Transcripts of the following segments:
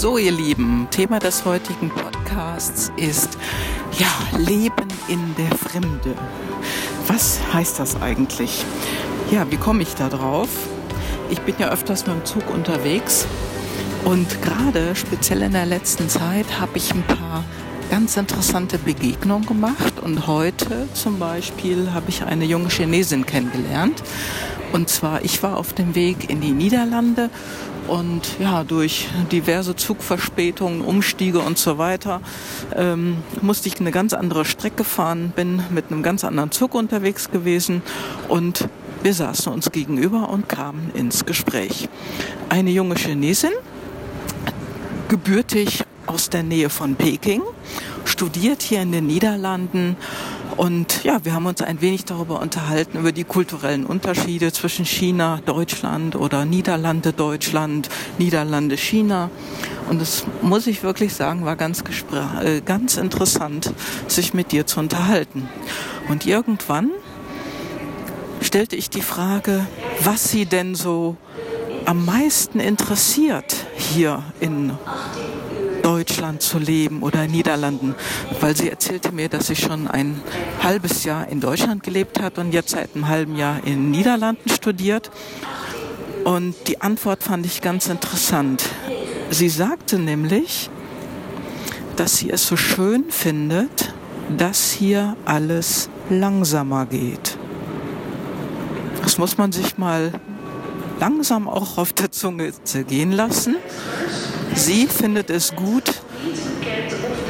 So, ihr Lieben, Thema des heutigen Podcasts ist ja Leben in der Fremde. Was heißt das eigentlich? Ja, wie komme ich da drauf? Ich bin ja öfters mit dem Zug unterwegs und gerade speziell in der letzten Zeit habe ich ein paar ganz interessante Begegnungen gemacht und heute zum Beispiel habe ich eine junge Chinesin kennengelernt. Und zwar, ich war auf dem Weg in die Niederlande und ja, durch diverse Zugverspätungen, Umstiege und so weiter ähm, musste ich eine ganz andere Strecke fahren, bin mit einem ganz anderen Zug unterwegs gewesen und wir saßen uns gegenüber und kamen ins Gespräch. Eine junge Chinesin, gebürtig aus der Nähe von Peking, studiert hier in den Niederlanden und ja, wir haben uns ein wenig darüber unterhalten, über die kulturellen Unterschiede zwischen China, Deutschland oder Niederlande, Deutschland, Niederlande, China. Und das muss ich wirklich sagen, war ganz, äh, ganz interessant, sich mit dir zu unterhalten. Und irgendwann stellte ich die Frage, was sie denn so am meisten interessiert hier in Deutschland zu leben oder in Niederlanden, weil sie erzählte mir, dass sie schon ein halbes Jahr in Deutschland gelebt hat und jetzt seit einem halben Jahr in Niederlanden studiert. Und die Antwort fand ich ganz interessant. Sie sagte nämlich, dass sie es so schön findet, dass hier alles langsamer geht. Das muss man sich mal langsam auch auf der Zunge zergehen lassen. Sie findet es gut,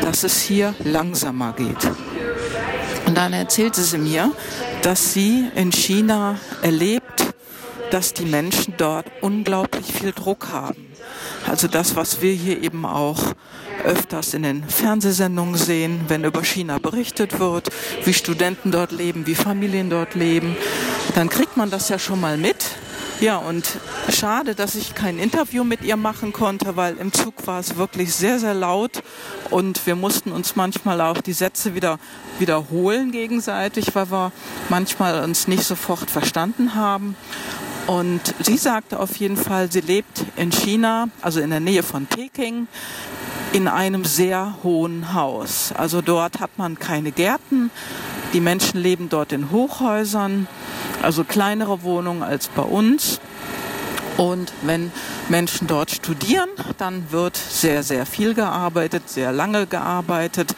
dass es hier langsamer geht. Und dann erzählte sie mir, dass sie in China erlebt, dass die Menschen dort unglaublich viel Druck haben. Also das, was wir hier eben auch öfters in den Fernsehsendungen sehen, wenn über China berichtet wird, wie Studenten dort leben, wie Familien dort leben, dann kriegt man das ja schon mal mit. Ja, und schade, dass ich kein Interview mit ihr machen konnte, weil im Zug war es wirklich sehr, sehr laut und wir mussten uns manchmal auch die Sätze wieder wiederholen gegenseitig, weil wir manchmal uns nicht sofort verstanden haben. Und sie sagte auf jeden Fall, sie lebt in China, also in der Nähe von Peking, in einem sehr hohen Haus. Also dort hat man keine Gärten. Die Menschen leben dort in Hochhäusern also kleinere Wohnungen als bei uns. Und wenn Menschen dort studieren, dann wird sehr, sehr viel gearbeitet, sehr lange gearbeitet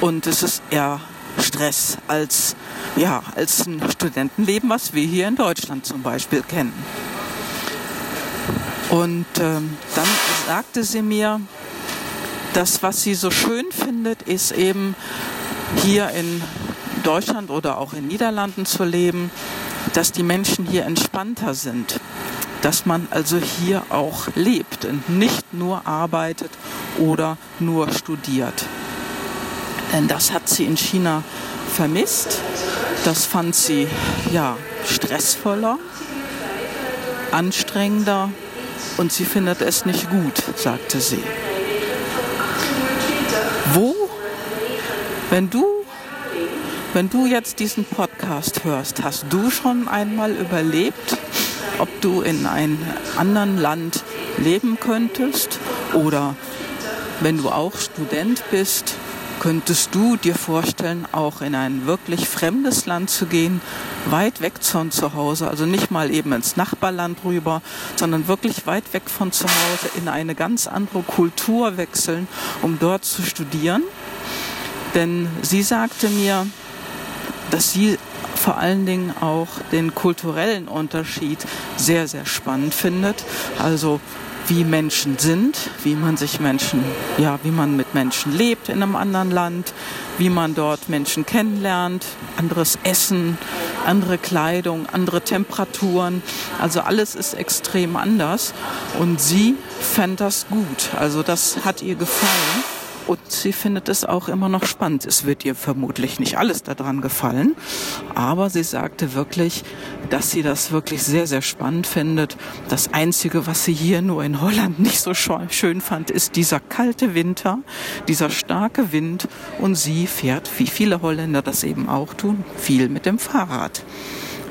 und es ist eher Stress als, ja, als ein Studentenleben, was wir hier in Deutschland zum Beispiel kennen. Und ähm, dann sagte sie mir, das, was sie so schön findet, ist eben hier in Deutschland oder auch in Niederlanden zu leben, dass die Menschen hier entspannter sind, dass man also hier auch lebt und nicht nur arbeitet oder nur studiert. Denn das hat sie in China vermisst. Das fand sie ja stressvoller, anstrengender und sie findet es nicht gut, sagte sie. Wo, wenn du wenn du jetzt diesen Podcast hörst, hast du schon einmal überlebt, ob du in einem anderen Land leben könntest oder wenn du auch Student bist, könntest du dir vorstellen, auch in ein wirklich fremdes Land zu gehen, weit weg von zu Hause, also nicht mal eben ins Nachbarland rüber, sondern wirklich weit weg von zu Hause in eine ganz andere Kultur wechseln, um dort zu studieren? Denn sie sagte mir, dass sie vor allen Dingen auch den kulturellen Unterschied sehr, sehr spannend findet. Also wie Menschen sind, wie man sich Menschen, ja, wie man mit Menschen lebt in einem anderen Land, wie man dort Menschen kennenlernt, anderes Essen, andere Kleidung, andere Temperaturen. Also alles ist extrem anders. Und sie fand das gut. Also das hat ihr gefallen. Und sie findet es auch immer noch spannend. Es wird ihr vermutlich nicht alles daran gefallen, aber sie sagte wirklich, dass sie das wirklich sehr, sehr spannend findet. Das Einzige, was sie hier nur in Holland nicht so schön fand, ist dieser kalte Winter, dieser starke Wind. Und sie fährt, wie viele Holländer das eben auch tun, viel mit dem Fahrrad.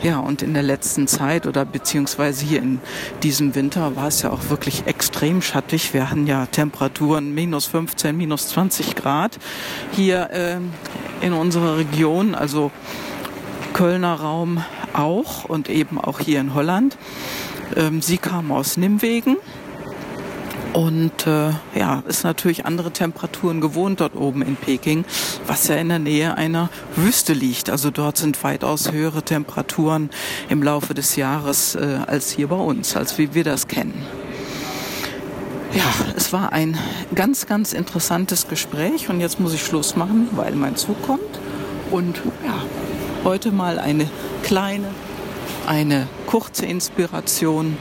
Ja, und in der letzten Zeit oder beziehungsweise hier in diesem Winter war es ja auch wirklich extrem schattig. Wir hatten ja Temperaturen minus 15, minus 20 Grad hier äh, in unserer Region, also Kölner Raum auch und eben auch hier in Holland. Ähm, sie kam aus Nimwegen und äh, ja, ist natürlich andere Temperaturen gewohnt dort oben in Peking, was ja in der Nähe einer Wüste liegt. Also dort sind weitaus höhere Temperaturen im Laufe des Jahres äh, als hier bei uns, als wie wir das kennen. Ja, es war ein ganz, ganz interessantes Gespräch und jetzt muss ich Schluss machen, weil mein Zug kommt. Und ja, heute mal eine kleine, eine kurze Inspiration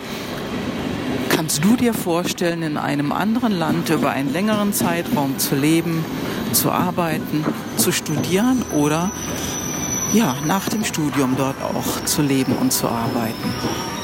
Kannst du dir vorstellen, in einem anderen Land über einen längeren Zeitraum zu leben, zu arbeiten, zu studieren oder ja, nach dem Studium dort auch zu leben und zu arbeiten?